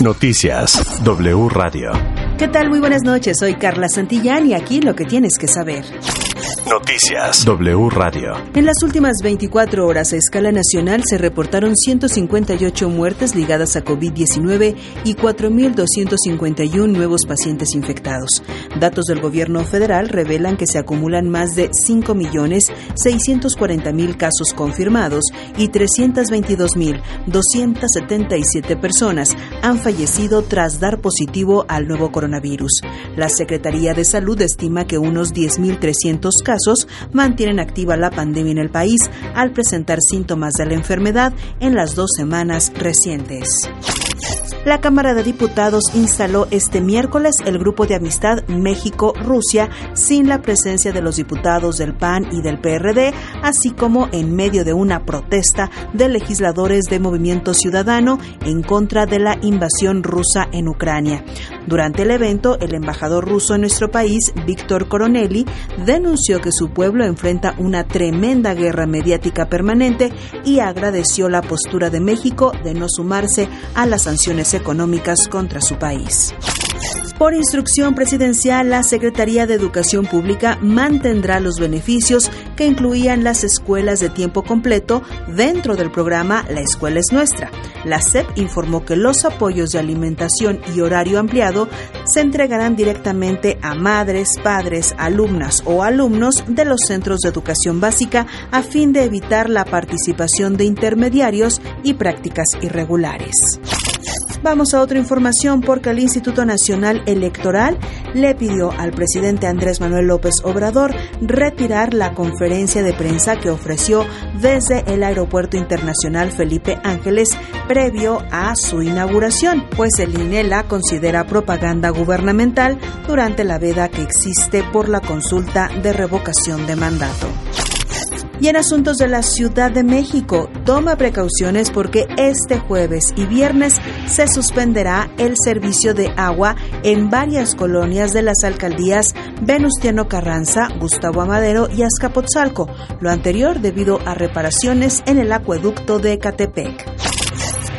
Noticias W Radio. ¿Qué tal? Muy buenas noches. Soy Carla Santillán y aquí lo que tienes que saber. Noticias W Radio. En las últimas 24 horas a escala nacional se reportaron 158 muertes ligadas a COVID-19 y 4.251 nuevos pacientes infectados. Datos del gobierno federal revelan que se acumulan más de 5.640.000 casos confirmados y 322.277 personas han fallecido tras dar positivo al nuevo coronavirus. La Secretaría de Salud estima que unos 10.300 casos mantienen activa la pandemia en el país al presentar síntomas de la enfermedad en las dos semanas recientes. La Cámara de Diputados instaló este miércoles el Grupo de Amistad México-Rusia sin la presencia de los diputados del PAN y del PRD, así como en medio de una protesta de legisladores de Movimiento Ciudadano en contra de la invasión rusa en Ucrania. Durante el evento, el embajador ruso en nuestro país, Víctor Coronelli, denunció que su pueblo enfrenta una tremenda guerra mediática permanente y agradeció la postura de México de no sumarse a las sanciones económicas contra su país. Por instrucción presidencial, la Secretaría de Educación Pública mantendrá los beneficios que incluían las escuelas de tiempo completo dentro del programa La Escuela es Nuestra. La SEP informó que los apoyos de alimentación y horario ampliado se entregarán directamente a madres, padres, alumnas o alumnos de los centros de educación básica a fin de evitar la participación de intermediarios y prácticas irregulares. Vamos a otra información porque el Instituto Nacional Electoral le pidió al presidente Andrés Manuel López Obrador retirar la conferencia de prensa que ofreció desde el Aeropuerto Internacional Felipe Ángeles previo a su inauguración, pues el INE la considera propaganda gubernamental durante la veda que existe por la consulta de revocación de mandato. Y en asuntos de la Ciudad de México, toma precauciones porque este jueves y viernes se suspenderá el servicio de agua en varias colonias de las alcaldías Venustiano Carranza, Gustavo Amadero y Azcapotzalco, lo anterior debido a reparaciones en el acueducto de Catepec.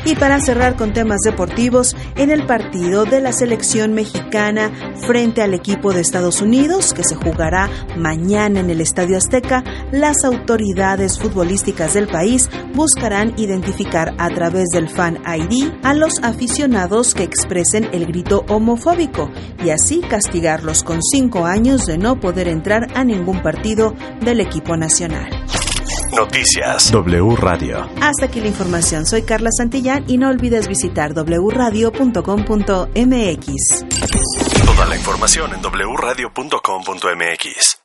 Y para cerrar con temas deportivos, en el partido de la selección mexicana frente al equipo de Estados Unidos, que se jugará mañana en el Estadio Azteca, las autoridades futbolísticas del país buscarán identificar a través del Fan ID a los aficionados que expresen el grito homofóbico y así castigarlos con cinco años de no poder entrar a ningún partido del equipo nacional. Noticias W Radio. Hasta aquí la información. Soy Carla Santillán y no olvides visitar wradio.com.mx. Toda la información en wradio.com.mx.